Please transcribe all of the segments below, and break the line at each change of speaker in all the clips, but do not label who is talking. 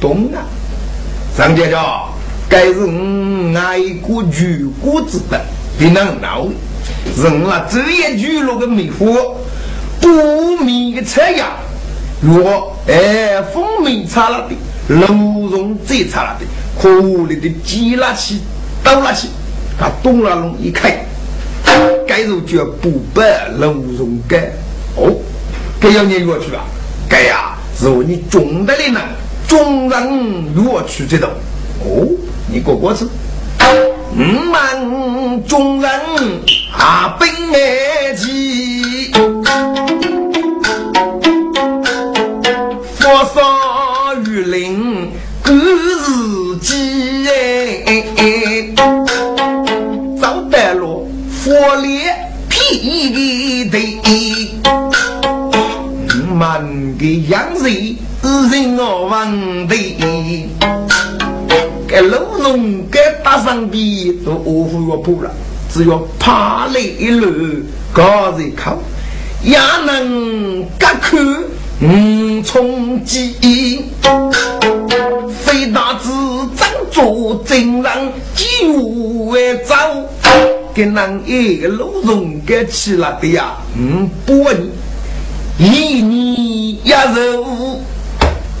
懂啊？张家家，该是我爱国举国之本，你能闹？人了这一句落个迷惑，不明的车呀，若哎风鸣差了的，露容再差了的，可怜的挤拉起倒拉起，他东拉龙一开，该如叫不白露容该哦，该要你过去吧？该呀，如你中得的呢？众人若去这道，哦，你过过去。五万众人啊，奔来急，火烧雨林各自己哎，走得路火烈劈的，五万个洋人。人我问的，该老农该打上边都饿乎要破了，只要爬来一路高人靠，也能割口五重鸡。非大子张作真人就会走，给那一个老农该起了的呀，五百年一年一肉。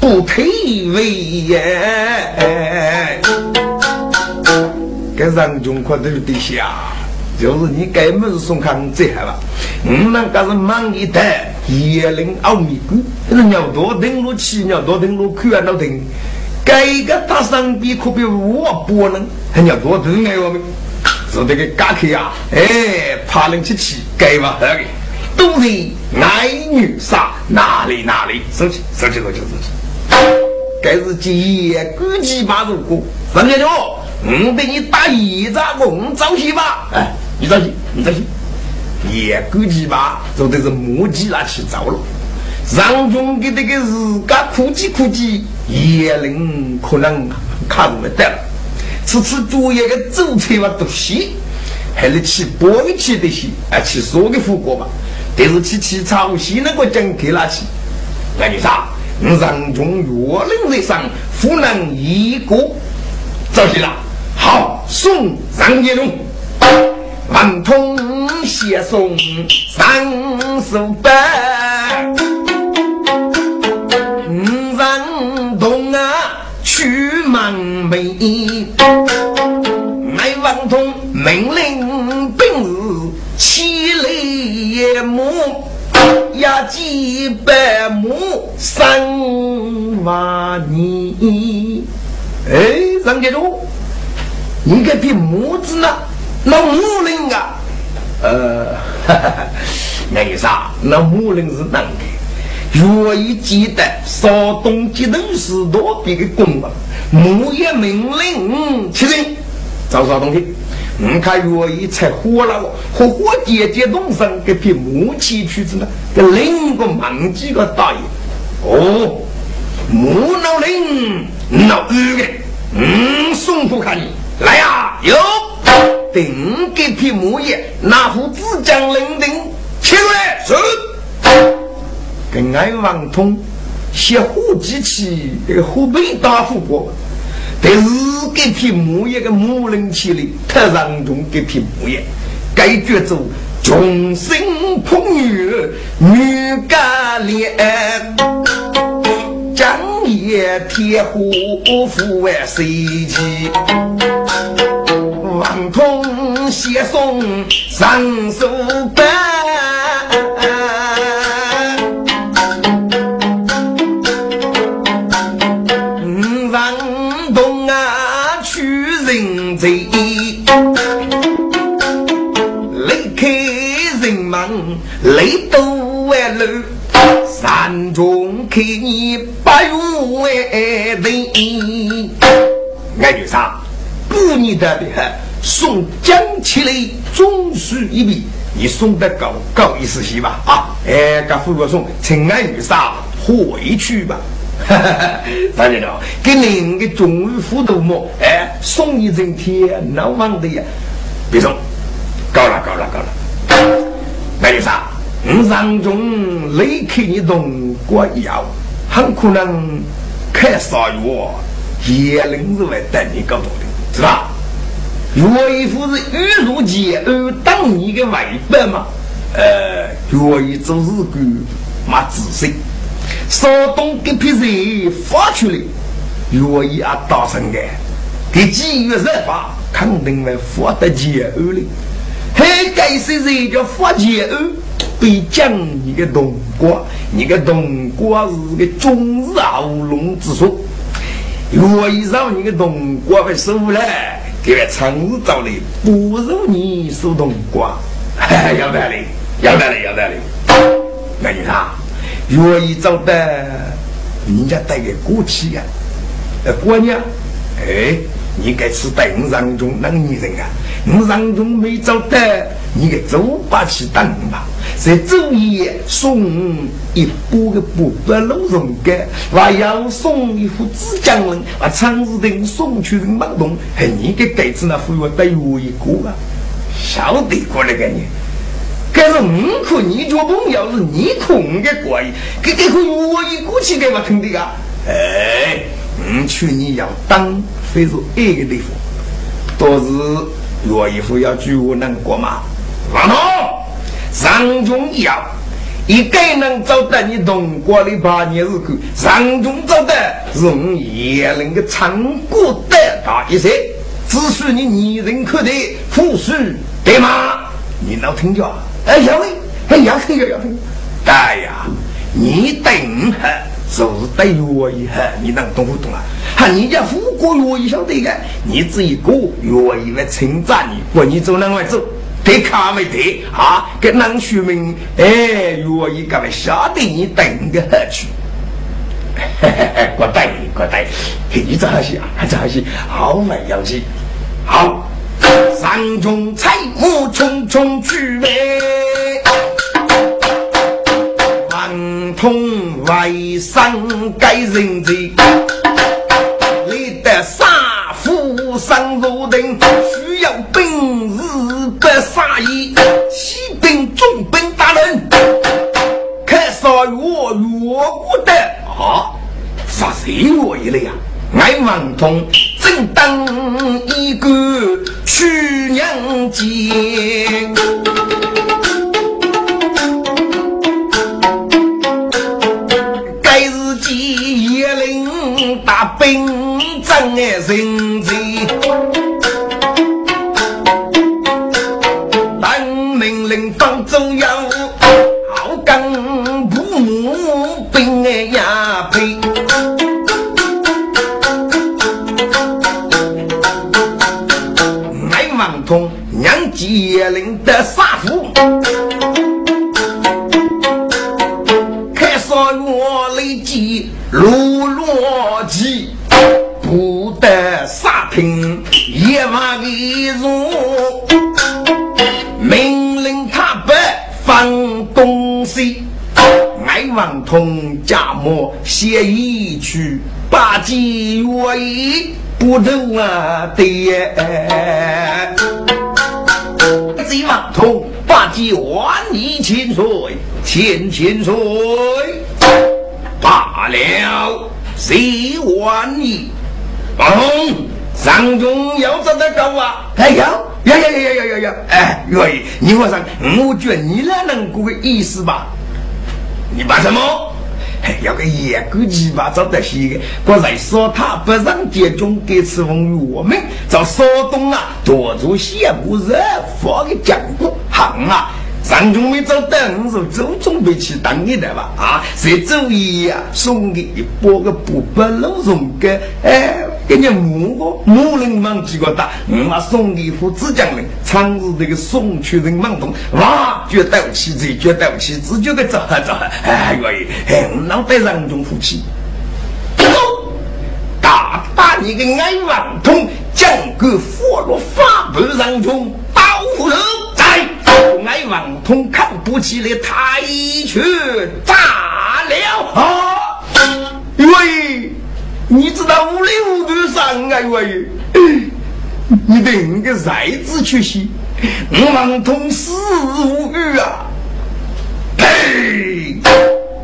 不退位耶！该让穷快都得下，就是你该门送康最好了。我们可是忙一代，叶灵奥秘谷，那鸟多登陆起，鸟多登陆看到登。该个大上比可比我不能，还鸟多登来我们，是这个嘎克呀！哎，怕人去起，该吧？那个都是男女杀，哪里哪里，收起，收起，收起，收起。该是几估计八如果，张家桥，我给你打一仗，我着急吧？哎，你着急，你着急。也估计吧，做的是磨叽拿去造了。让中给这个自家哭唧哭唧，也能可能看不得了。次次作业的走车嘛都细，还是去波起的些，啊，去说个副歌吧。但是去去朝西那个讲给哪去？那你啥？让中岳岭在上，湖南一个着急了。好，送张杰龙，万通写送三手板。让东啊去满美，爱万通命令本日起来木。压几百亩三万年，哎，张家忠，你个比母子呢？那母人啊，呃，那意思啊，那母人是哪个？若一记得少东吉头是多别的功啊，母也命令起人，找啥东西？你看，若一才火了，火火姐姐动身，给批木器去子呢？给另一个忙几个大爷，哦，木老林老鱼的，嗯，送不看你来呀，有，定给批木叶，那副子将领定，起来是，跟俺王通写火机器，这个湖北大富过。但是这批木业的木人起来，特让中这批木业，该觉着众生捧女女干练，将夜铁虎富为谁气？王通写送上手板。雷都万路，山中看你不如万人。俺女啥？不你的的送将起来总须一笔，你送得高高意思些吧？啊，哎，给富国送，请爱女杀回去吧。哈哈哈，大家了，给您个中日辅导么？哎，送一整天，闹忙的呀。别送，高了，高了，高了。那女杀，我上中离开你东国以后，很可能开啥药，也能是会等你搞懂的，是吧？岳一夫是雨如结而当你的外伴嘛？呃，岳一做日干没仔细。稍东给批人发出来，愿意啊大声的，给几月热发，肯定会发得结恶哩。还该是人叫发结恶，被讲你个冬瓜，你个冬瓜是个中日喉咙之说。愿意让你个冬瓜会收了，给他长日找来，不如你收冬瓜。要得嘞，要得嘞，要得嘞。那你看。愿意找的，人家带个过去呀。呃，姑娘，哎，你该吃邓上中那女人啊？你上中没找的，你给走吧去等吧。在周夜送一波个不白鹿茸干，还要送一副纸浆人，把长日等送去人忙动，还你给盖子那副要带我一个啊？晓得过来给你。可是五可你做朋友是你空的怪，给这个我一过去给我听的啊！哎，我去你要当非是一个地方，都是若一夫要举我能过吗？王通，上中要一个能找到你同国的八年日子，上中找的是我也能够长过得大一些，只需你你人可得，富庶对吗？你能听着？哎呀喂，哎呀嘿呀呀嘿！哎呀，你等下就是等我一下，你能懂不懂啊？哈，人家富国我也晓得的，你这一个我以为称赞你，我你走哪外走？得卡没得啊？跟男学们哎，我一个晓得你等个下去。嘿嘿嘿，过带过带，你这些啊，这些好没要紧，好。山中采木匆匆去呗，万通外甥该人贼，立得杀夫上如定，需要本事不杀意，启禀总兵大人，看杀我越过的啊，杀谁我一类呀？爱王通正当一个去娘节，领大兵战哎人贼，当命令放走要好钢不木兵哎呀呸！同娘接领的杀夫，开上我雷击如落骑，不得杀听夜晚的如，命令他不放东西，爱王同家母写一曲八戒为不能啊的。贼王通八戒万里千岁，千千岁罢了，谁万里？王通上中要找得高啊！哎呀呀呀呀呀呀呀呀！哎，愿意，你我上，我觉你那能过个意思吧？你办什么？要个野狗鸡巴找得些个，不然说他不让接种给吃风我们找稍东啊，多做些不热发个讲过行啊。上中没找到，我说周准备去当你的吧啊！谁周一呀送给一包个不白肉蓉干，哎。给你木个木人忙几个大，我送你一副纸浆人，常日这个送去人忙动，哇，觉得不起这，觉得不起，只觉得走哈走哈，哎，愿意，哎，我脑袋上中福气，走，大大你个爱王通，将个佛罗法不上中，刀斧头。通看不起来，他一去炸了啊！喂，你知道五里五头上啊？喂，你等个才子去洗，我王通死无语啊！嘿，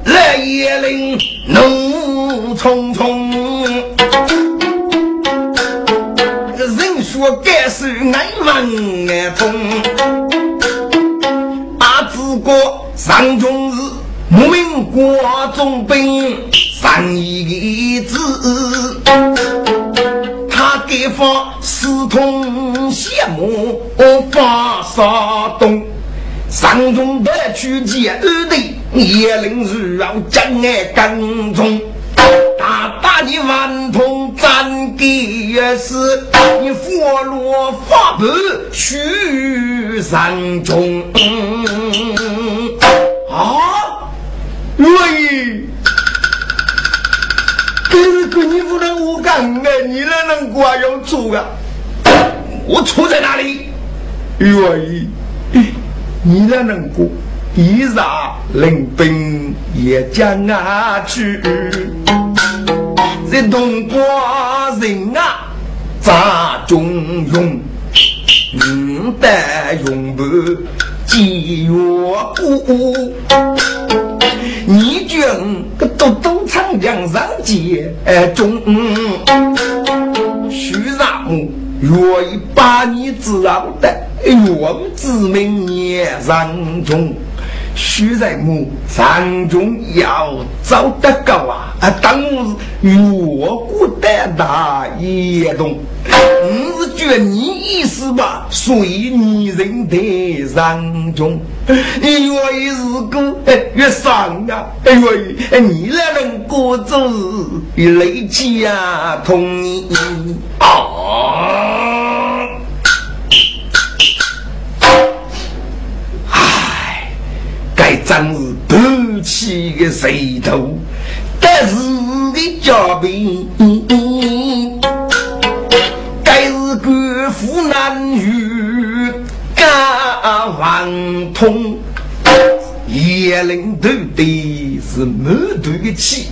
来也令怒冲冲。我该是爱问爱痛，阿子哥上中日，牧民国中兵上一子，他给发四通羡慕发沙东，上中得去见二弟，也能日绕真爱跟踪。大大的顽童战给是，你佛罗法布须山中啊！喂，这个你不能我干哎，你哪能管用做啊？我错在哪里？喂，你哪能过？一让领兵也将啊去。在东国人啊，咋中用？五代用不几月过？你军个都都长江上街中，徐让木愿意把你知道的，愿知名也上中。徐在木山中要走得高啊！啊，当时越过的大野洞，我是觉你意思吧？随女人的山中，你越是个越上啊！哎呦，你那能过走日累气啊，同你啊！真是不起个石头，但是的家贫，该是官府难遇，干万通，叶领头的是满头的气，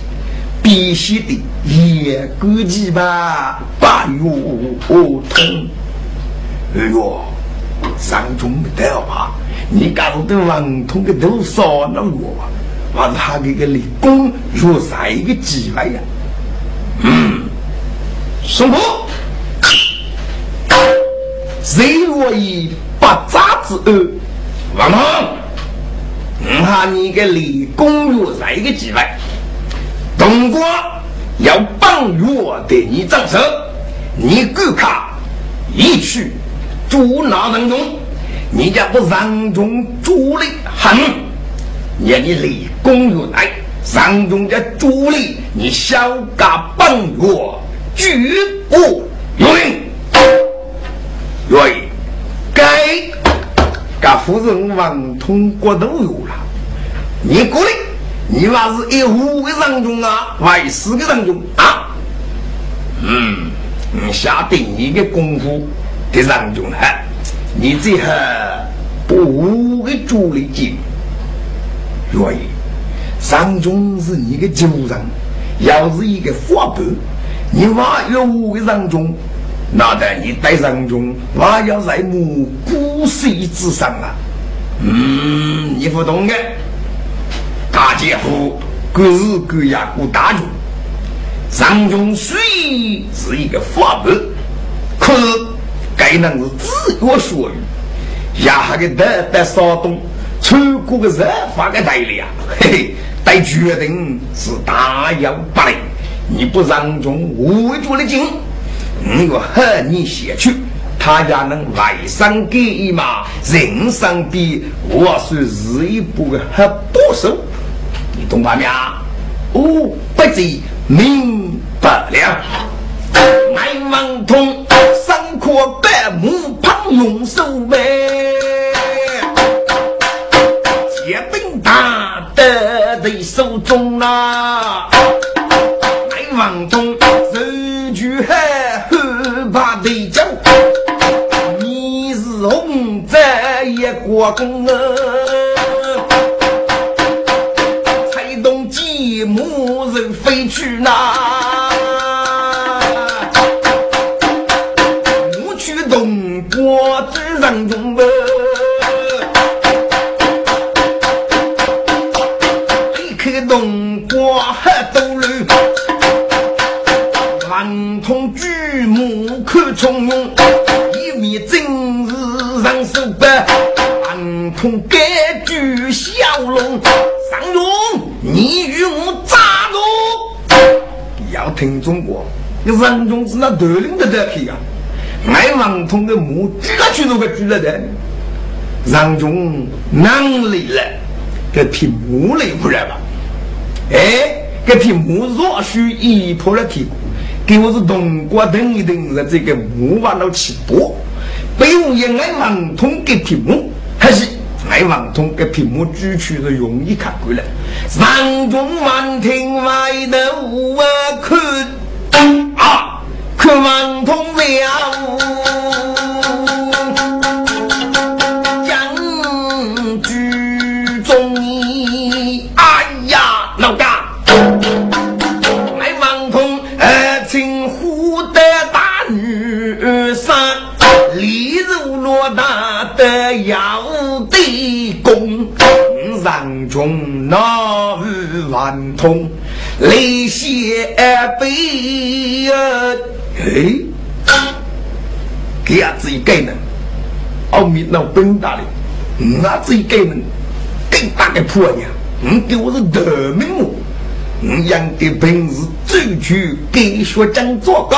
必须的也估计吧，八月通，哎呦，上中的太怕。你家住的王通的多少那我，我是他这个立功若在一个机会呀。嗯，什么？谁我以八扎之恶，王通，我哈你个立功若在一个机会，东国要帮我的你掌声，你敢卡一去住那当中。你家不让中主力狠，你你立功于来，让中的主力你小家帮我举不有令，对，该该夫人王通过都有了，你过来，你话是一五个让中啊，还是四个让中啊？嗯，下定一个功夫的让中还。你最好不给主力进？愿意？上中是你的主人，要是一个法官，你话要我的上中，那得你带上中，我要在目骨髓之上啊！嗯，你不懂的，大姐夫各日各夜过大军，上中虽是一个法官，可是。该能是自我所欲，呀哈个得得骚动，出国个人发个代理啊，嘿嘿，得决定是大有不利。你不让中我做的紧，我和你下去，他家能外伤给一马，人上比我算是一步个很保守，你懂吧？呀？哦，不知明白了，卖王通，三块半木盘用手买，铁饼大的在手中啊。卖王通，手举海，后怕被抢，你是红在也过中啊，菜刀飞去拿。国之人中门，离开东国还多路，万通举目看从容，一面正是上手板，万通改举小龙。张勇，你与我扎住！要听中国，你王中是那头领的得去啊！俺王通的母这个举都个举了的，王中能力了，给提母来不然吧？哎，给提母若许一破了题，给我是东瓜等一等的这个木瓦老起多，被我也俺王通给提母还是？爱王通给屏幕举起是容易看过来，上中万听外头啊看啊，看王通了，将举中意，哎呀，老大，爱王通呃，称呼的大女生，李如罗大的要。公上穷那万通，泪血悲哎，给伢子一个人，奥秘那笨大的，伢子一个人更大的婆娘，你给我是得命我，你养的本事走去给学长做个，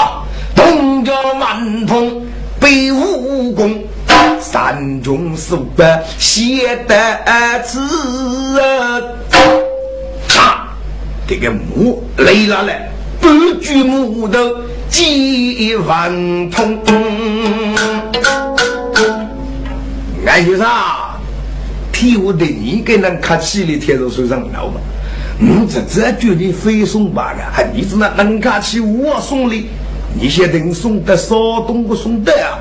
东家万通背武功。山中书法写得字，哈，这个木累了嘞，不举木头几万通。俺就啥，替我的你给人看起的贴在手上了吧？嗯，这这绝对非送罢了，还你只那能看起我送的，你先等送的少东不送的啊？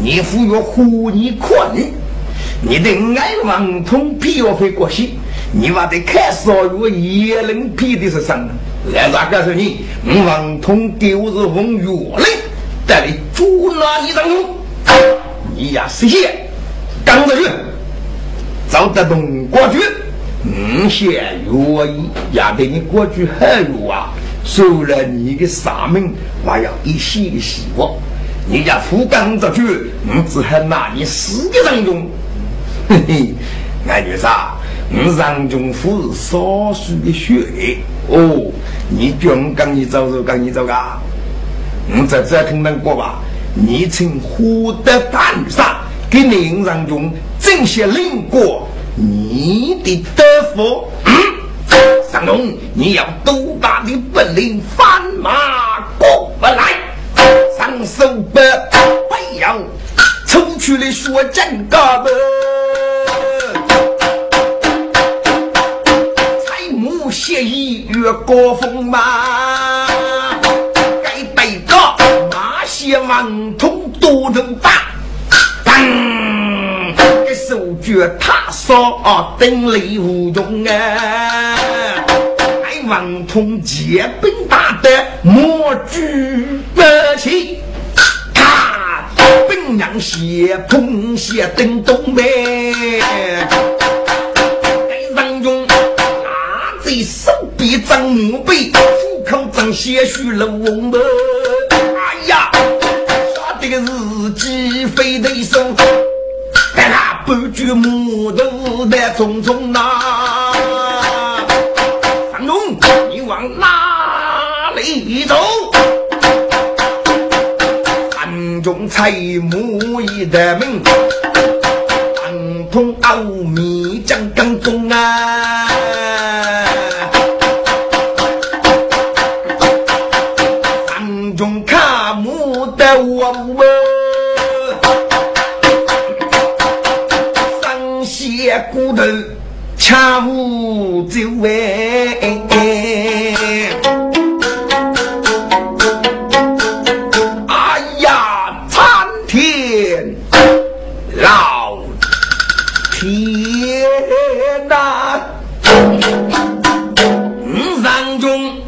你服药护你困，你你的爱王通皮要会过去，你话得看少药也能皮的是什么？来，我告诉你，王通丢是奉药令，带你捉拿一张龙，你呀是些刚着去，找得东国去，五些药医也得你过去很药啊，收了你的杀命，还要一些的希望。你家富刚这句，我只还拿你死的当中，嘿嘿，俺女啥？我上中府少许的血哦，你军刚你走走，刚你走噶？我在这听到过吧？你曾获得大女杀，给您上中正些领过你的德福。嗯，上中你要多大的本领，翻马过不来？上手不不要，抽去了血真嘎子，彩木协议越过风马，该得个马些王通多人大，当这手脚他说等力无用啊，爱王通结兵打得莫惧不起。本娘血碰血登东北，手臂张墓碑，虎口张血须露红门。哎呀，杀的个日鸡飞的手，但那半句木头在匆匆呐。上中，你往哪里走？中财母一的命，当通奥秘讲刚中啊！老天呐五分钟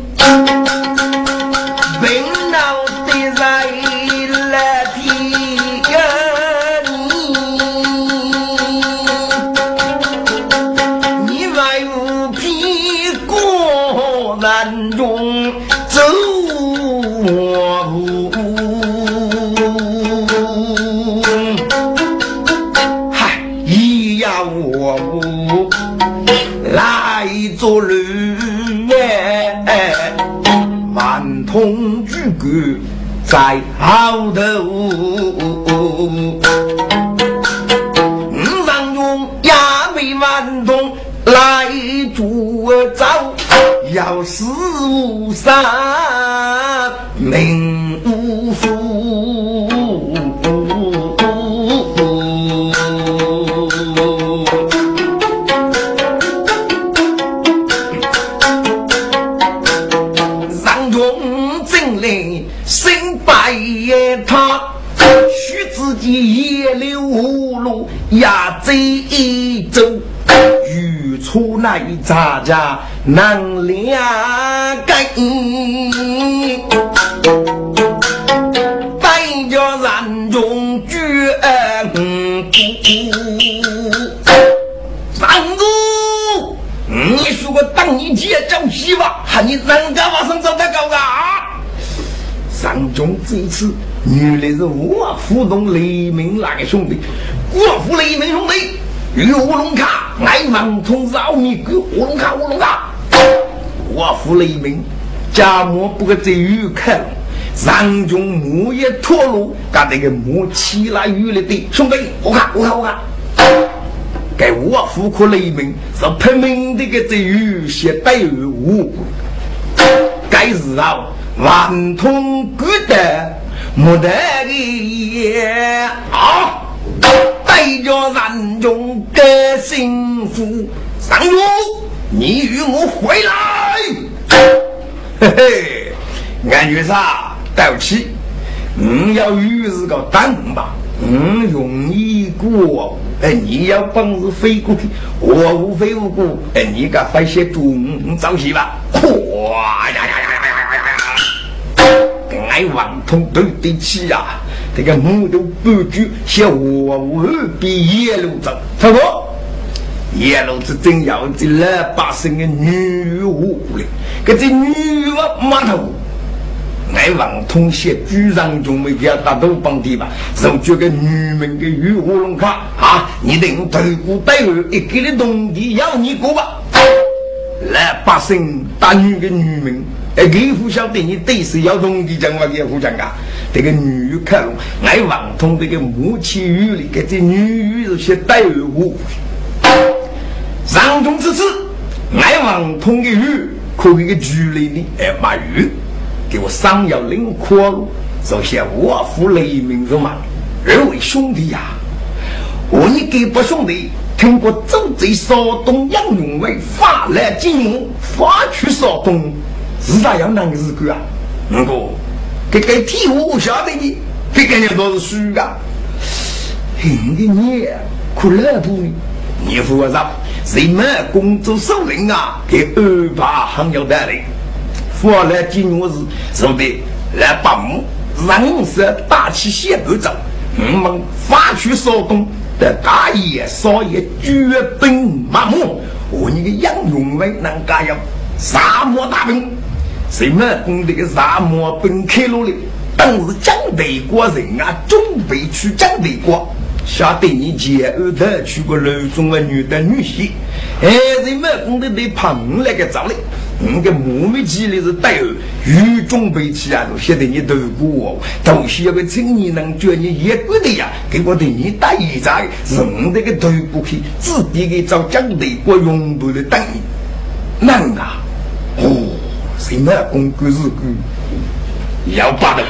在后头，五上用亚美万通来助走，要死无三命那杂家难两根，带着人中绝三哥，你说我当你姐找媳妇，喊你人家往上走得高啊？三中这一次。原来是我府中雷鸣那个兄弟，我府雷鸣兄弟，与乌龙卡，爱王通饶你给乌龙卡乌龙卡，我府雷鸣，家母不可再遇看，上中木也脱落，干那个木起来雨了的兄弟，我看我看我看，该我府可雷鸣是拼命的个这雨些带无该日啊，万通古德。莫得的也啊！带着人中的幸福，上路，你与我回来。嘿嘿，俺女啥？对不起，你要与是个等吧，你容易过。哎，你要本事飞过去，我无非无故。哎，你个发些中招戏吧。哇呀呀呀呀呀呀呀！爱王通对得起呀！这个木头半句，小我我比野路走，他说野路子真要这老百姓的女巫嘞，可这女巫码头，爱王通写居上中没叫大都帮地吧？就这个女民的玉乌龙卡啊！你等头骨带后一个的农地要你过吧？老百姓打女的女民。哎，给互相对你对是要同的讲话给互相啊！这个女看爱王通这个母亲语里，给这女有些带误。上中之次，爱王通的语可以个距离的哎马语，给我上要领阔路首先我负雷鸣是嘛？二位兄弟呀，我你给不兄弟听过周贼骚动杨永伟发来金融发去骚动。是大样当个日子啊？不过，这个体我晓得的，这个人都是虚的。你的你可乐不？你说啥？谁们工作首领啊？给安排很有道理。富来金我是说的来帮人是大气先不走，我们发去骚动的大爷少爷绝兵麻木，我你个杨永伟能干要沙漠大兵。谁们攻这个沙漠奔开路的？当时江北国人啊，准备去江北国，晓得你前二头去过楼中的女的女婿，哎，人们攻的得碰那个找的，你个莫名其妙是带有与准备起啊，都晓得你头过，都需要个青年能叫你一个的呀，给我对你打一仗，人这个头过去，自己给找江北国用不的等，难啊，哦。什么公关日故要把的，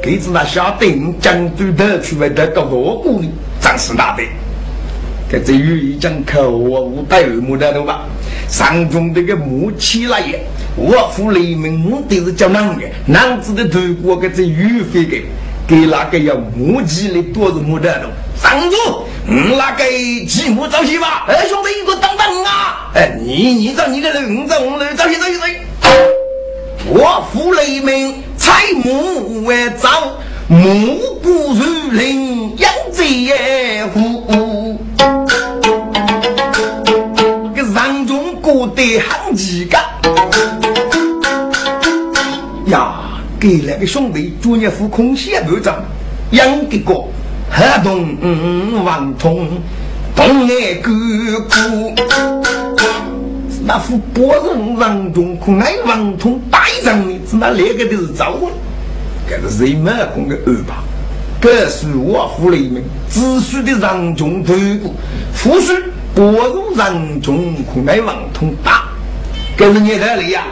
给子那小丁将军的去外得到罗谷里，战士大队。这这语一讲口我无带耳目的了吧？上中这个木器来也，我府雷鸣都是叫男的，男子的头骨给这玉飞给给那个要木器的多是木的了。上中嗯，那个继母早些吧。哎，兄弟，一个等等啊！哎，你你找你个人，我找我人，早些早些早些。我父雷鸣，采木为灶，木不如林，养贼虎。个人中过得很几个呀！给那个兄弟专业副空写队长养个个合同王通同爱哥哥，那副波人王中空爱王通大仗的，只那那个都是招我，这是人马公的安排。这是我府里面只需的让中头部，附属波人让中空爱王通大，这是你的里呀。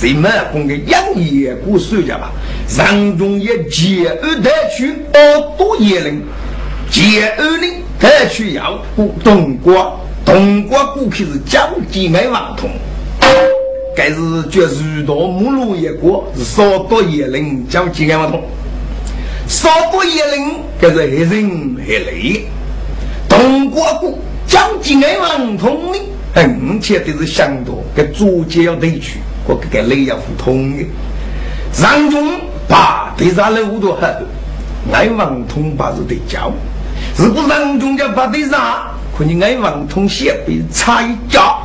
谁们公的养野古手家吧？人中也接二代去二多野人，接二呢代去要东国，东国过去是江吉爱王通，该是绝如多木路一国是少多野人江吉爱王通，少多野人该是黑人黑雷，东国过江吉爱王通呢，而且都是相多，给主角要得去。我给个雷要互通的，让中把对上路都很，爱王通把是得教，如果让中家把对上，可你爱王通先被差一脚，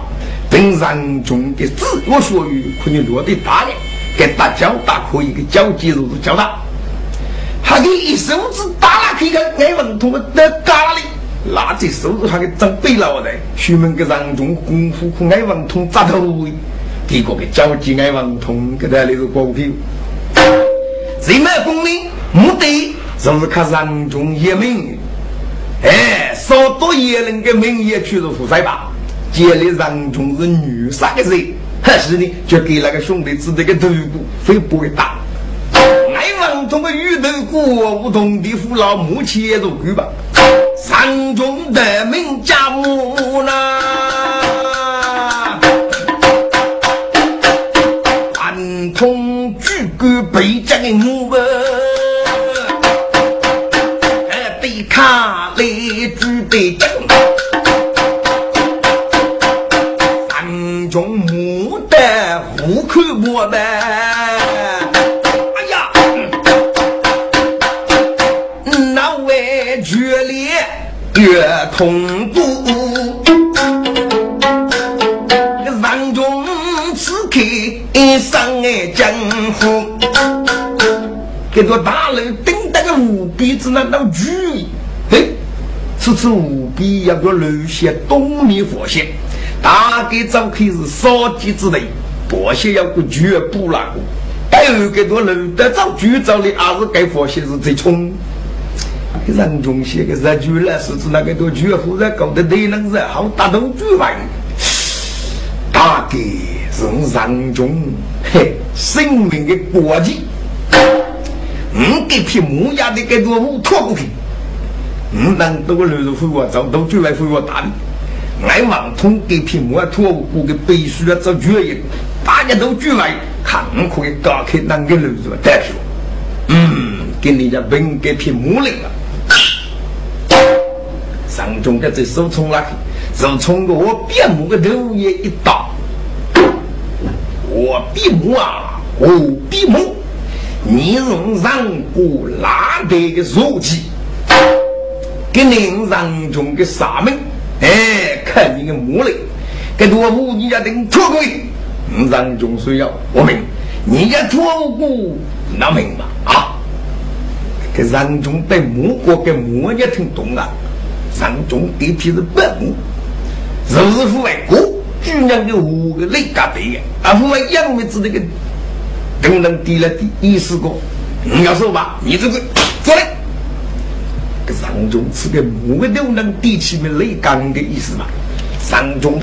等让中的自我所语，可你落得大的，给大脚大可以给脚肌肉都教大，还给一手指打了可以看爱王通的咖喱，那这手指还给长背了的，出门给让中功夫可爱王通扎头。结果给交际爱王通给他那个股票，人脉功名目的就是看人中一名，哎，少多一人的名也去了负债吧？接里人中是女杀个人，还是呢？就给那个兄弟指这个头骨非不会打。爱王通的鱼头骨，梧桐的父老母亲也都够吧？人中的名家母呢？北疆的我们，对卡来举北疆，三中牡丹户口我们。哎呀，那位决裂越痛这座大楼顶那个无比之那道巨，嘿，此次无比要个楼下东面佛线，大概早开是烧鸡之类，佛线要个绝不那个，还有个多楼的早巨早的，还是该佛线是最冲。人中些个日剧了，是指那个多绝户在搞得内能热好打到巨万，大概是人中嘿生命的国际。五给匹木压的给多木拖过去，五当多流入灰我找到最外灰我打的，爱王通给匹木啊拖过给背书啊找绝一，大家都聚来看可以打开那个流入带去，嗯，给人家本给匹木来了。上中的这手冲那去，手冲个我边木个头也一打，我边木啊，我边木。你用上古拉得的书记，给您上中的啥名？哎，看你的目力，给多武你家等脱轨，上中需要我明，你家脱骨那明吧？啊，给上中对木国给木也挺懂啊，上中地皮是白木，是不外国居然给五个雷嘎对的，啊，不外杨梅子那个。等等，低了低意思个，你要说吧，你这个过来，这上中是个木个都能低起面雷钢的意思嘛？上中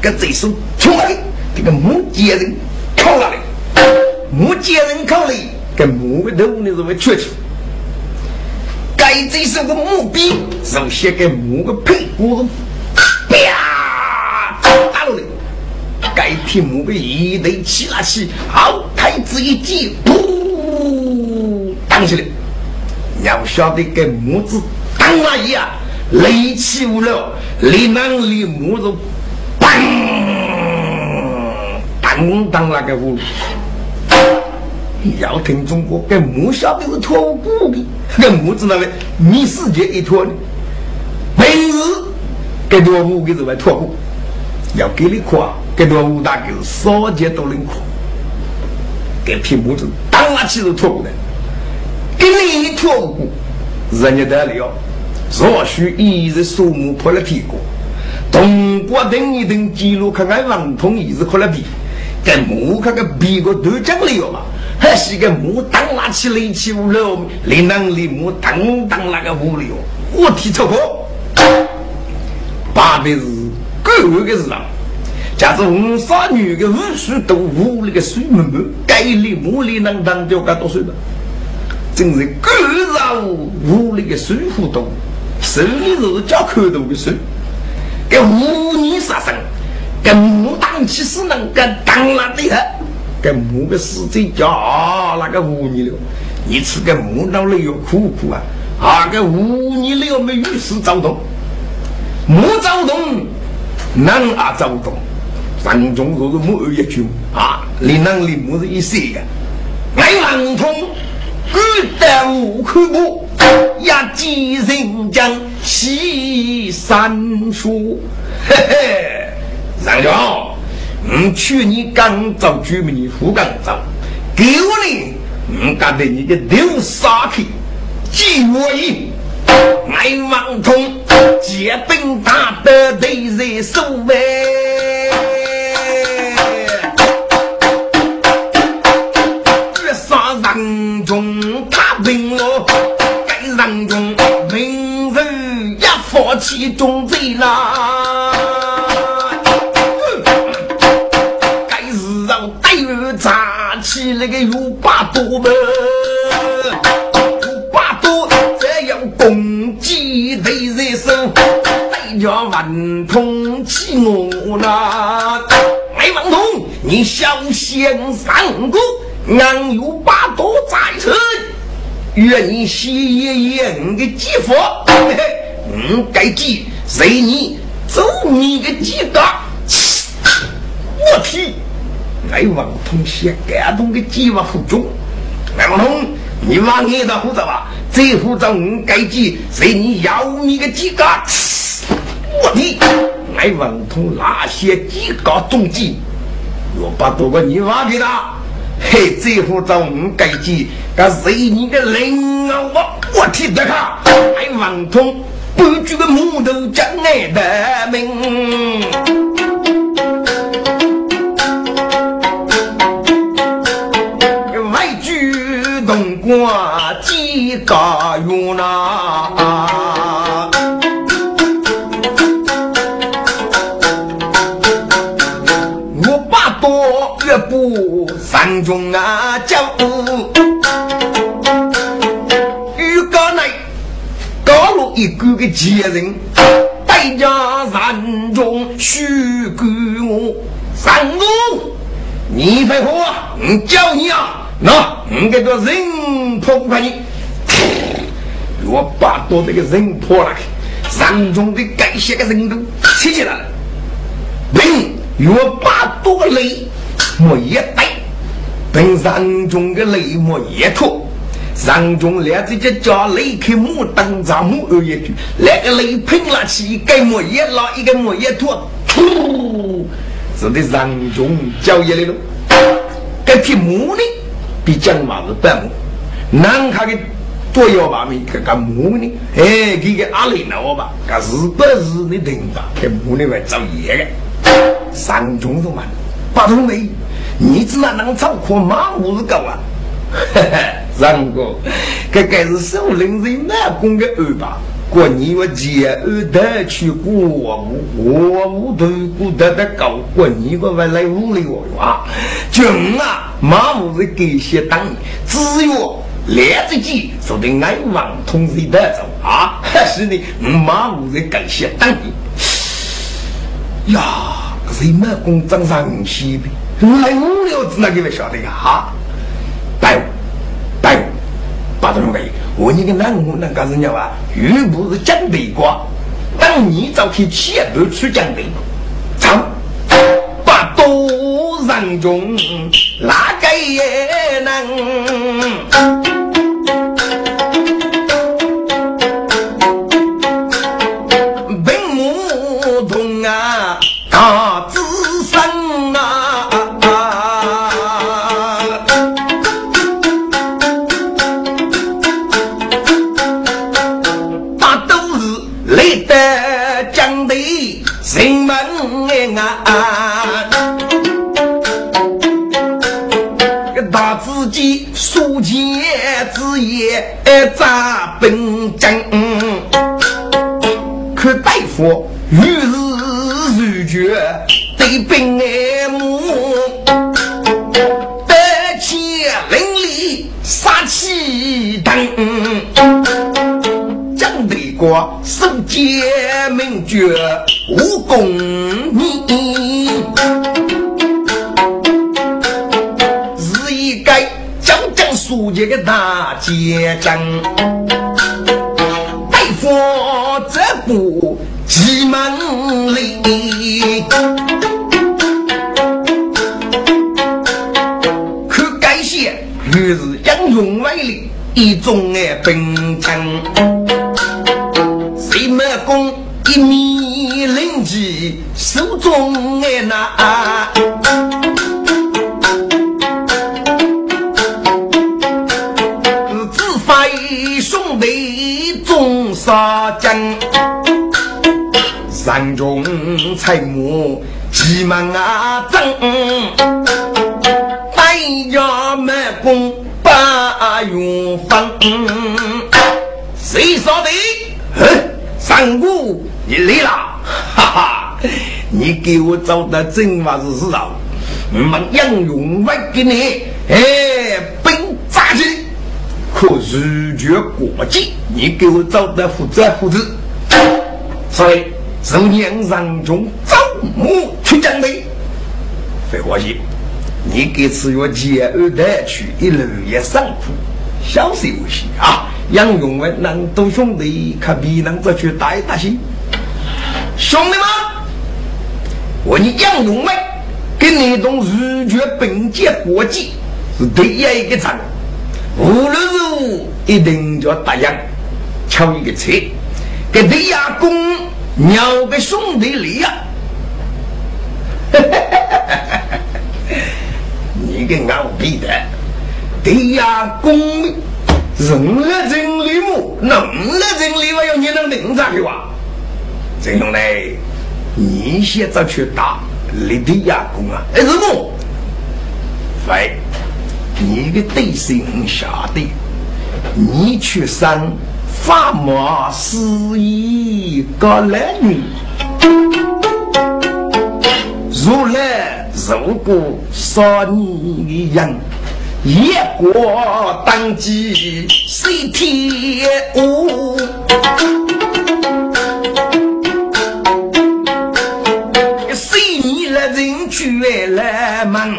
跟这手冲来，这个木匠人靠哪里？木匠人靠里，跟木个头呢是为缺去。该这手个木笔，首先给木个屁股，啪打落来。该匹木被一对起了起，好太子一击，噗，挡起来。要晓得，给木子挡了一样，雷起无了，李南李木子，砰，当当那个屋。要听中国，跟木晓得是脱骨的，跟木知道的，你世界一脱的，平时跟多木给是外脱骨，要给你夸，跟多武大给是少见都能夸，给皮木子当然起是脱骨的，给你脱骨，人家得了，若许一日树木破了屁股，中国等一等记录看看王通一日破了皮，跟木看看皮个都讲了哟嘛。还是个木当拉起雷起屋楼，林能林木当当那个屋里哦，我提出过，八辈子各个是啊，假如五三女的五十多屋里个水门门，该里木里能当掉该多水吧？真是各让屋里个水壶多，手里是叫口多的水，给五年杀生，给木当起是能给当了的很。个木个死贼叫那个五年了，你吃个木脑里要苦苦啊！啊个五年了没遇事躁动，木躁动，人啊躁动。山中若是木有一句啊，你能力木是一些个，爱王通，古代无可过，一几人将西山说，嘿嘿，上将。我去你刚造居民户刚造，给我呢，我干得你个丢沙去，几我一，爱王通，借兵打得对人手呗，中贼啦。起那个有八多么？有八多，这样攻击对人手，对着万通起我啦。哎，万通，你小心三个，俺有八多在此，愿意谢爷爷的姐夫。五，该记随你走你个几个？我去！来王通写感动的计划服中，来王通，你往你的护照吧，这护照我该寄，随你要你个几个？我的，来王通那些几个中计，我把多个你挖给他，嘿，这护照我该寄，该随你个人啊！我我替他看，来网通不举个木头将来的命。我几个月呐，我把多月不山中一个个贱人，代价山中许给我三公，你别哭啊，我叫你啊。那你给个人破不怕你？我把多这个人破了，山中的该些个人都起起来了。并我把多个雷我也带，并山中的雷我也脱。山中连这个叫雷克木登长木二一句，那个雷喷了起，该莫一拉一个木一脱，噗！是的山中叫一来了，该匹木呢？比江马是半亩，南卡的多要把米，个个木呢？哎，给个阿雷那我吧，个日本日的人吧，给木呢会造业的，三中是嘛？八中的，你只那能操苦马五是高啊？嘿嘿，三哥，这该是首领人满工的二吧？过年我接二代去过我我屋头过得的高过年我还来屋里玩啊，军啊，马五是给些当，只有两只鸡说的爱王同时带走啊，还 是呢，马五是给些当的呀，人满工长上西边，来五了子那个不晓得呀哈，带，把他们给。我你个男我那个人家话，又不是讲对瓜，当你早去前头去讲的，走，把多人中哪个也能？夫如是如绝对兵爱慕，得气凌厉杀气腾，蒋德国手剑名绝武功秘，是一个将将书记的大结将。我这不门里，可感谢于是杨勇为力一种哎兵强，谁没功一米零几手中哎拿。杀将，山中采木急忙啊争，大家满弓把元放。谁说的？三姑，你来了！哈哈，你给我找的真话是实道，我们杨勇会给你哎兵扎起。可如绝国际，你给我找的负责负责。所以，十年让中招募去讲的，废话些，你给此月接二代去，一路也辛苦，小心为些啊！杨永文，南都兄弟，可别能再去打一打心。兄弟们，我你杨永文跟你同如绝本届国际是第一个战。无论如何一定要答应抢一个车，给李亚公鸟个兄弟里呀！你个牛逼的，李亚公人了真礼物，能了真礼物要你能领咋的哇？这种嘞，你现在去打李李亚公啊？哎，什么？喂。你个对手晓得，你去生法马是一个男女，如来如果杀你的人，一国当机谁天无？谁你了人去来门？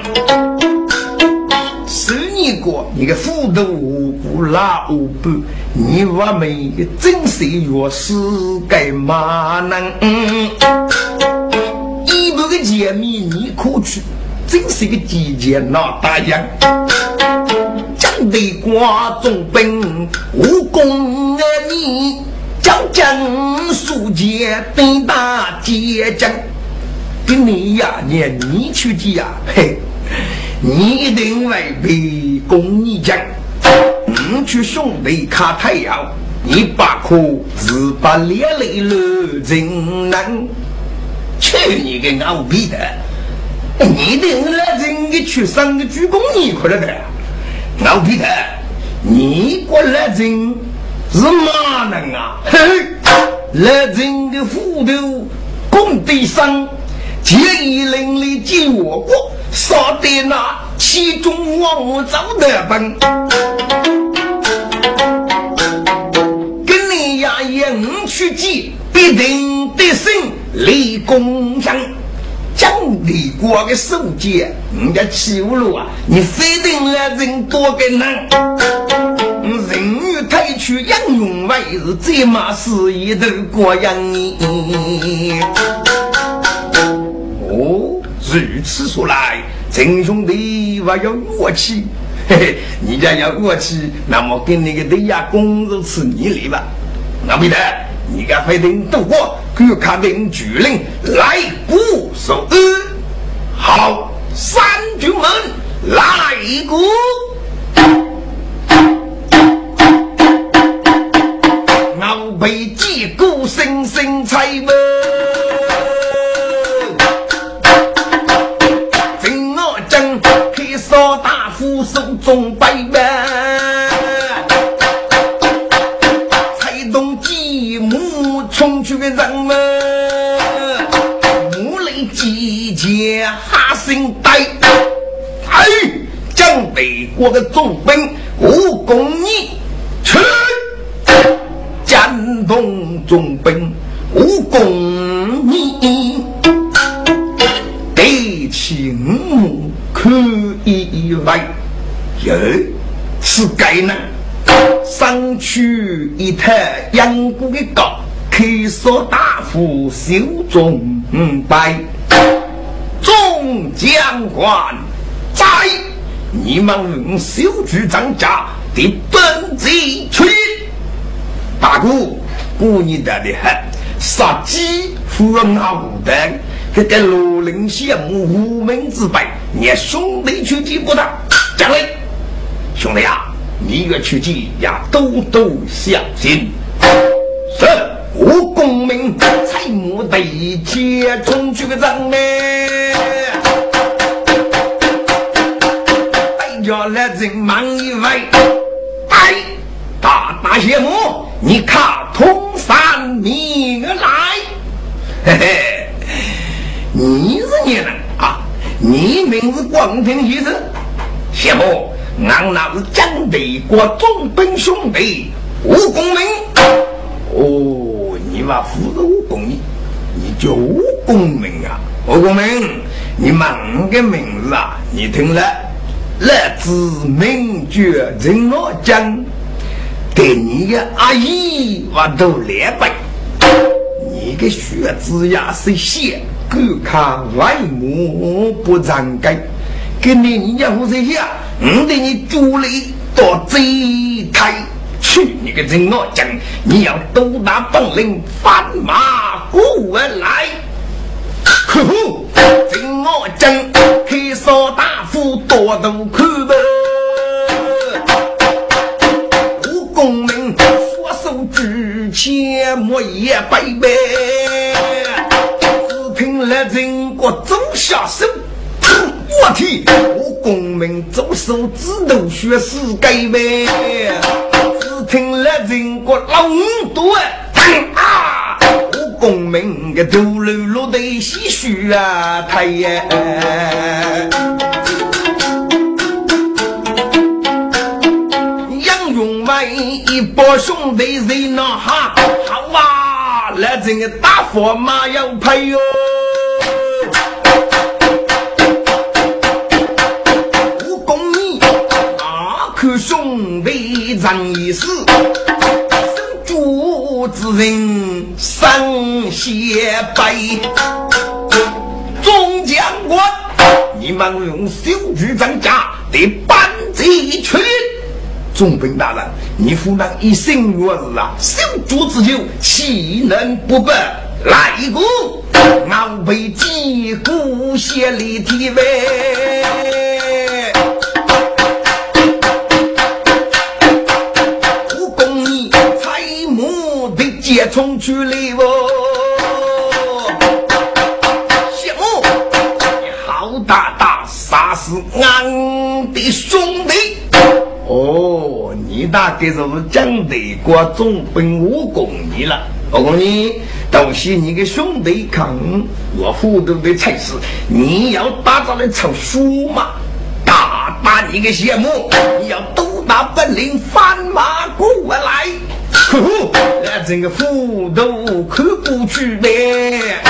谁你过你个糊涂拉无布，你我们真是越是该骂人。一百个钱米你可去，真是个几件那大洋。将的瓜中兵，武功啊你，将将书剑等大结将，给你呀念你去呀，嘿。你一定会被公你讲，你去兄弟看太阳，你把苦是把连累了人难，去你个牛逼的！你定来人给去上个鞠躬你快了的，牛逼的！你过来人是哪能啊？嘿，来人的斧头功地上，借一人来借我过。杀得那其中王走的本，跟你呀应去计，必定得胜立功上。将立国的首节，人家欺负了啊！你非得来人多个人，人欲退去杨勇为是这马是一头过杨哦，如此说来，陈兄弟还要乐器？嘿嘿，你家要乐器，那么跟那个对呀公如此你来吧。那不得，你该非得渡过，给看定主令来鼓手。好，三军们来鼓。我被击鼓声声催门。我的重兵武功你去，战动重兵武功你得清目可以为。哟，是该呢。上去一台阳谷的高，开锁大夫手中摆。众将官在，你们用手举张家的本级去。大哥，过年的厉害，杀鸡扶老的，这个罗林羡慕无名之辈，你兄弟去见不到，将来。兄弟啊，你越出去呀，多多小心。是，我功名才莫得接冲去个人呢。家来人忙一位，哎，大大谢幕，你看通山你来，嘿嘿，你是你呢啊？你名字光天先生，谢幕。俺那是江北国中兵兄弟吴公明。哦，你嘛不是吴公明，你叫吴公明啊？吴公明，你满个名字啊？你听了，来自名绝人老江，给你的阿姨我都两百。你个血字呀是写，狗看外母不长改。给你你家胡这些，我对你主力到这台去，你个真我讲，你要多大本领，翻马过来。呵呵，真我讲，黑少大夫多都看不。武功名，双手举起，莫言拜拜。只听了人国走下手。我天！我功名左手指头血是该呗，只听了人国老五多啊！我功名个头颅落得唏嘘啊！太爷，杨勇为一帮兄弟在那哈，好啊！来这个大佛马要拍哟。兄弟人一死，守主之人生血悲。众将官，你们用手举张家的班级去。总兵大人，你夫人一生若日啊，守主之救，岂能不办？来一个，我为击鼓献礼体呗。也冲出来哦！谢幕，你好大大杀死俺的兄弟！哦，你大概就是蒋德国总兵武功你了。我讲你，都是你个兄弟看我糊涂的才是。你要打仗来凑数嘛？大大你个谢幕，你要多大本领翻马过来？呼呼，来整个斧头看过去呗。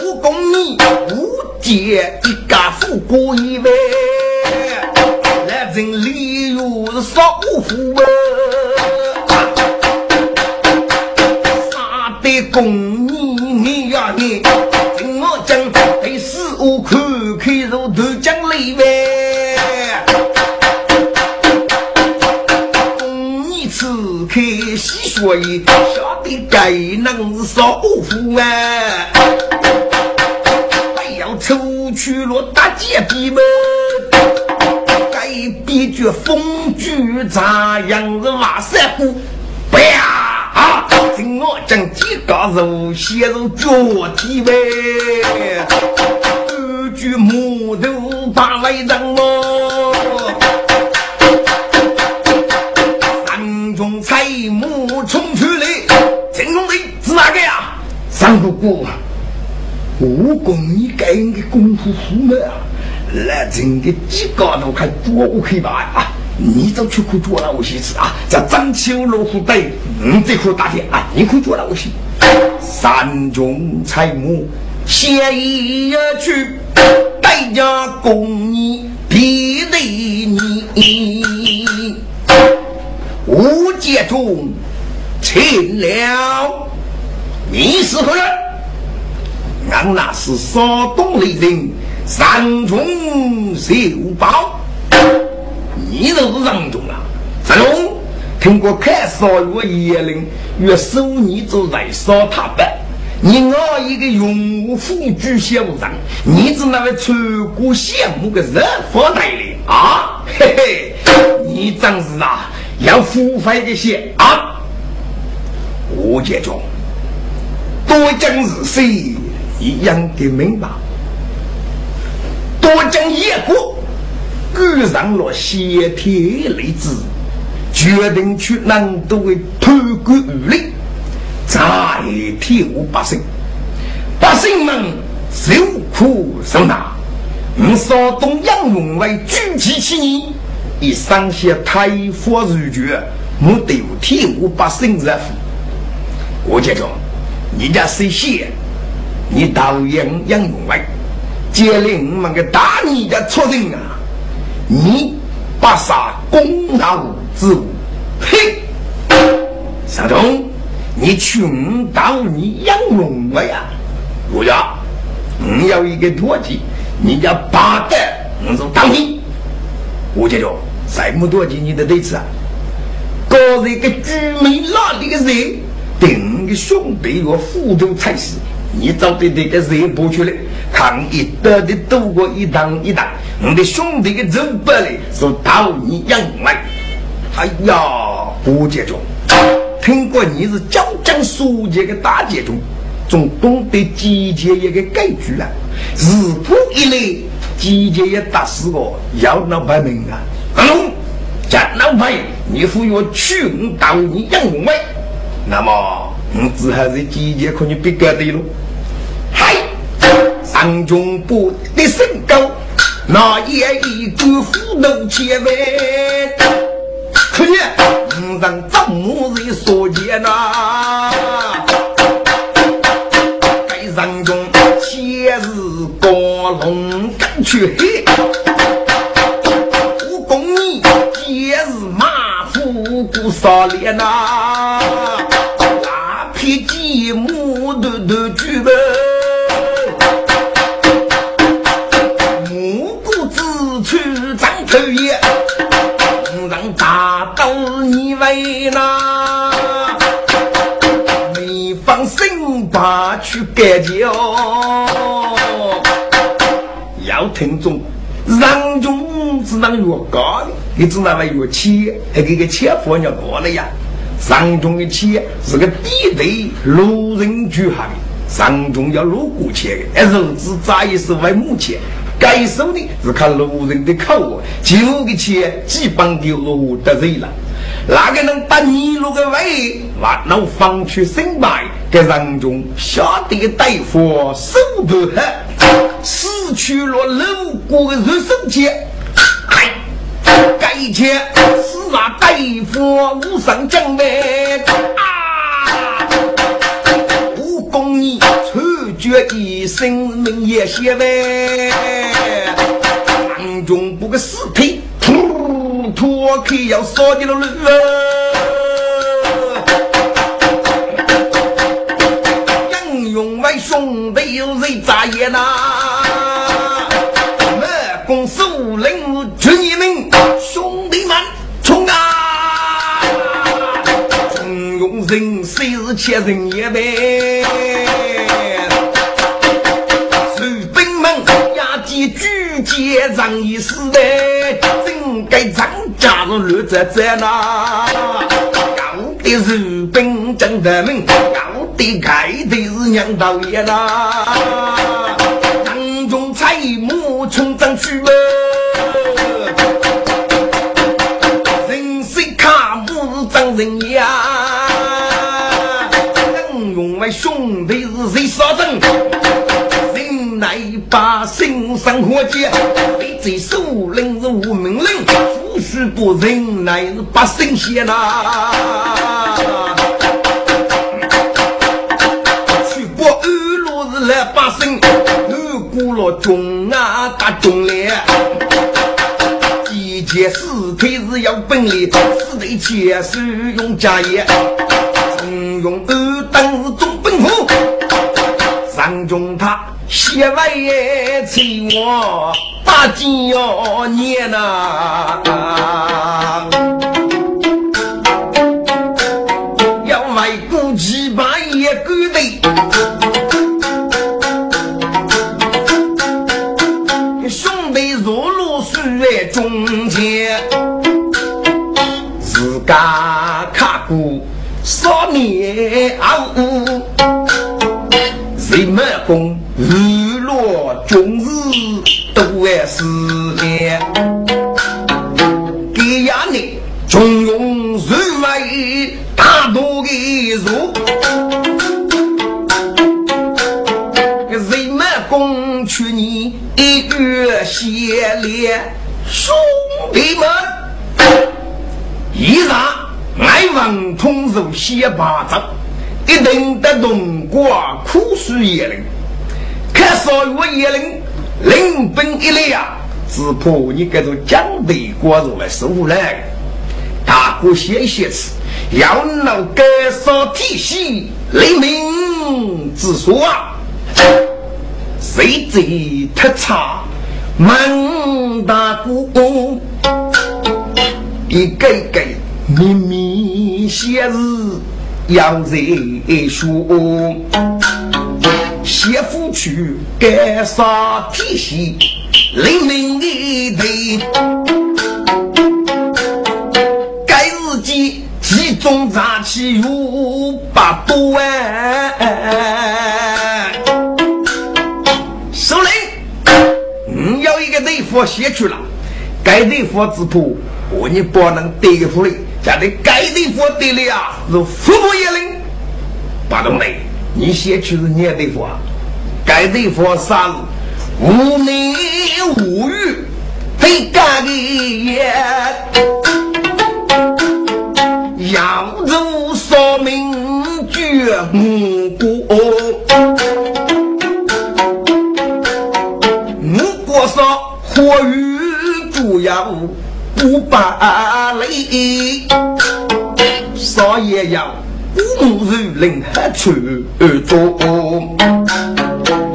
武功你无解一家富过一位，来整李少妇杀得公你你呀你，听我讲，对死我看看如豆浆里呗。细说一，晓得该能是少妇啊，不要出去了大姐弟们。一句风句咋样子瓦三姑，不呀啊！听我讲几个肉血肉脚蹄呗，一句木头把来人哦，三姑姑，武功你该应该功夫熟了啊！来真的几个都快捉我去吧啊！你就去可捉了我些次啊！这张秋老虎队，你，这可打铁啊！你可捉了我些。山中财木先一去，代价供你必得你。无界中请了，你是何人？俺那是山东雷人。山中秀宝，你就是山中啊！山中通过看少月野林，越收你就来烧他吧。你我一个永无富居小人，你是那位穿过羡慕的人发来的啊？嘿嘿，你真是啊，要付费的些啊！我这种多讲日谁一样的明白。多讲一国，遇上了先天雷子，决定去南都的贪官污吏，再替我百姓，百姓们受苦受难。我少东杨勇为举起起义，以上些太佛如决，我都替我百姓热乎。我接着，你家谁写？你导演杨勇为。接领我们个大逆的错人啊！你把杀公道之物，嘿！上中，你穷到你养龙了呀？我要，我要一个多计，你要八代，我就当你。我接着，再没多计，你得得吃啊！搞一个居民哪里的人，定个兄弟要扶头才是。你找的这个人不出来，看一得的多过一当一当。我的兄弟的肉不嘞，是讨你养来。哎呀，郭杰中，听过你是江江书记的大杰中，总懂得集结一个规矩啊。日果一来，集结也打死我，要闹排名啊。阿龙，加闹排，你服我去我讨你养来，那么。我只还是季节可以别个的喽。嗨，上中部的身高，那也一个斧头前辈。可见，我让张某人所见呐。该上中前日高龙赶去黑，武功你今日马虎不少练呐。心把去改掉，要听众让中只能越高的，你只能越切，还给个切佛娘过了呀。上中的钱是个地头路人居下的，上中要路过钱的，日子咋也是为母钱。该收的是看路人的口，旧的钱基本丢落得罪了。哪个能把你路个位，把那放去申败，给上中下得大夫手不黑，失去了路过的人生钱。一切是那，大夫无上将来啊！武功你出绝一生名也写呗，当中不个尸体突突我可要烧你了兄弟有谁眨眼呐？我公司五零军一名兄弟们冲啊！英勇人谁是千人也呗？士兵们压击举剑仗义时代，真该张家的路在在哪？刚的士兵真得命，的开的是娘道爷呐！当中采木冲上去吧，人谁卡木张人呀？能用为兄弟是谁所争？人乃把心生活节，非贼首领是无命令，夫婿不仁乃是百姓先呐。中啊打中来。一件事腿是要本领，四对切手用家业，中用二等是总本户，上中他写外也催我打金要念呐，少年熬，谁没功日落终日都为思念，给呀你中用人为大度的肉。人们共去你一月血烈，兄弟们，以上爱王通手写八章，一定得东瓜苦水叶灵，看少我叶灵，临本一来啊，只怕你这种江北瓜肉来收来，大哥写写词，要能改善体系，黎明之说啊。谁贼特差，满大鼓，一个个秘密写字要人说，写副曲改啥体系，黎明的头，该日记集中杂气五百多万。首领，你要一个内服写去了，该内服之谱，我你不能对付的，家的该内服对了呀，是服部也领。八东雷，你先去是你的内服啊？该内服啥无名无欲，非干的也，扬州说明绝无辜。我说火雨主要不把泪，少爷要五日令和出中，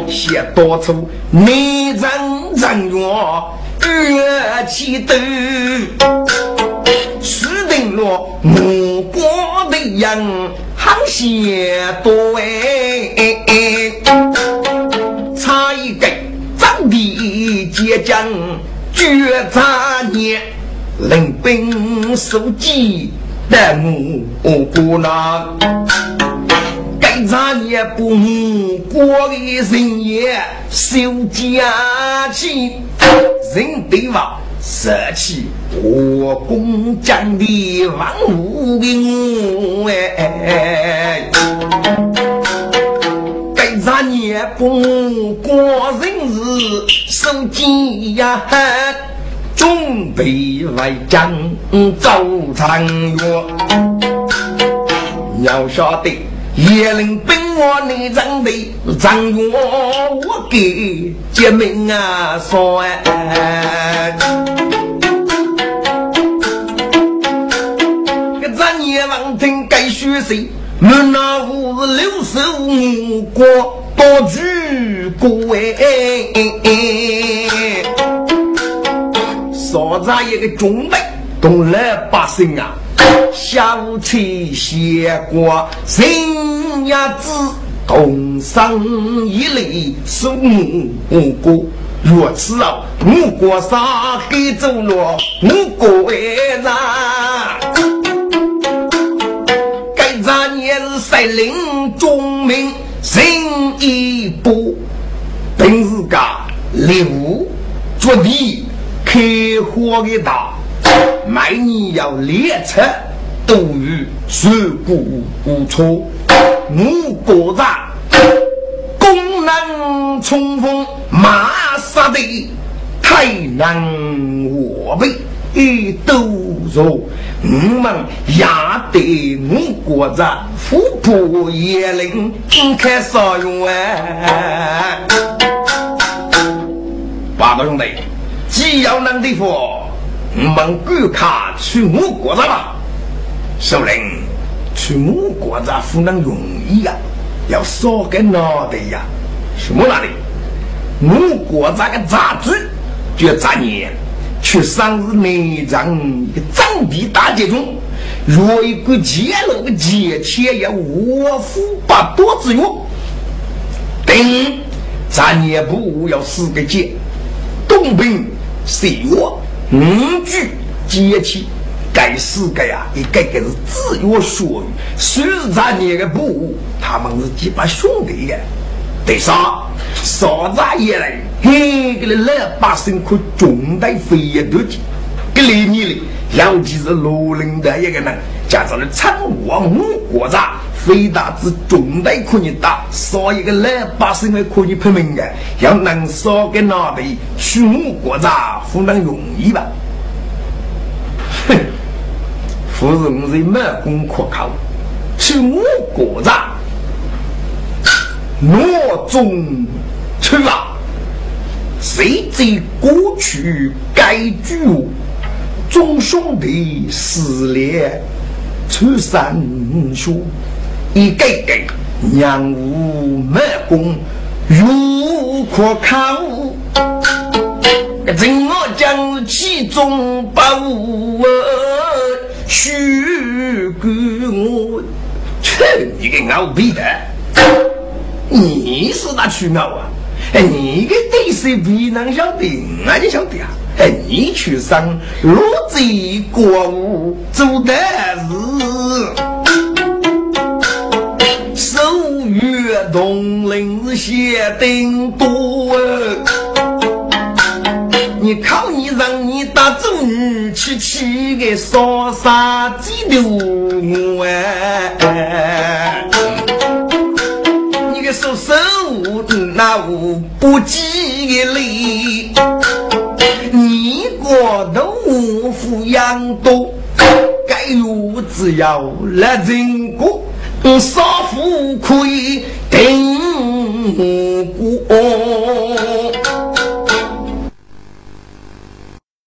写多出内人人愿乐起斗，须定了目光的人很些多哎，差一个。当地结将决杂念，领兵守纪待目过那。该杂念不过的人也修家气，人对吧？舍弃我公将的万物的哎。该咱也不过人是手机呀，准备为将走长乐。要晓得，叶林本我你长得长月，我给姐妹啊说。个咱叶王听该说谁？我那五是六十五多举国。哎少在一个中备，东来百姓啊，下午去写过人呀子，同生一类是五国。若此啊，五国上黑走了，五国为难。该咱也是率领众民行一步，本是个猎物，着地开火的大，每年要列车都与水谷无错，五国上功能冲锋。马杀的太难我辈，一都说我们压得我国子富婆也能开少用啊！八个兄弟，只要能的话，我们赶快去我国子吧。首领，去我国子不能容易呀，要少个脑袋呀，什么哪里？我国这个杂志，就要杂年去上日内脏一个藏地大街中，若一个揭露个节前也卧虎八多之用，等咱年不要四个节，东兵西我五句节气，该四个呀，一个个是自由说语，虽是咱年个不，他们是几把兄弟呀。对上？啥子也来？嘿，个老百姓可重担飞一多钱。给里面的，尤其是罗林的一个人，加上了称王五国子，非但是重担可以打，少一个老百姓还可以拼命的。要能少个脑袋去五国子，不能容易吧？哼，不是我是满功可靠，去五国子。我中去啊！谁在过去该句？众兄弟撕裂出三书，一个个娘无满功如可靠。真我将其中不无许给我，去你个牛逼的！你是那去闹啊？哎，你个对手比能晓得，俺就晓得啊！哎，你去上落贼国务做的是，手月东林写定多。你靠你让你打走女去去个烧杀鸡的我哎！手手那无不吉利，你我都无福养多，该有只要来人过，少妇可以顶过。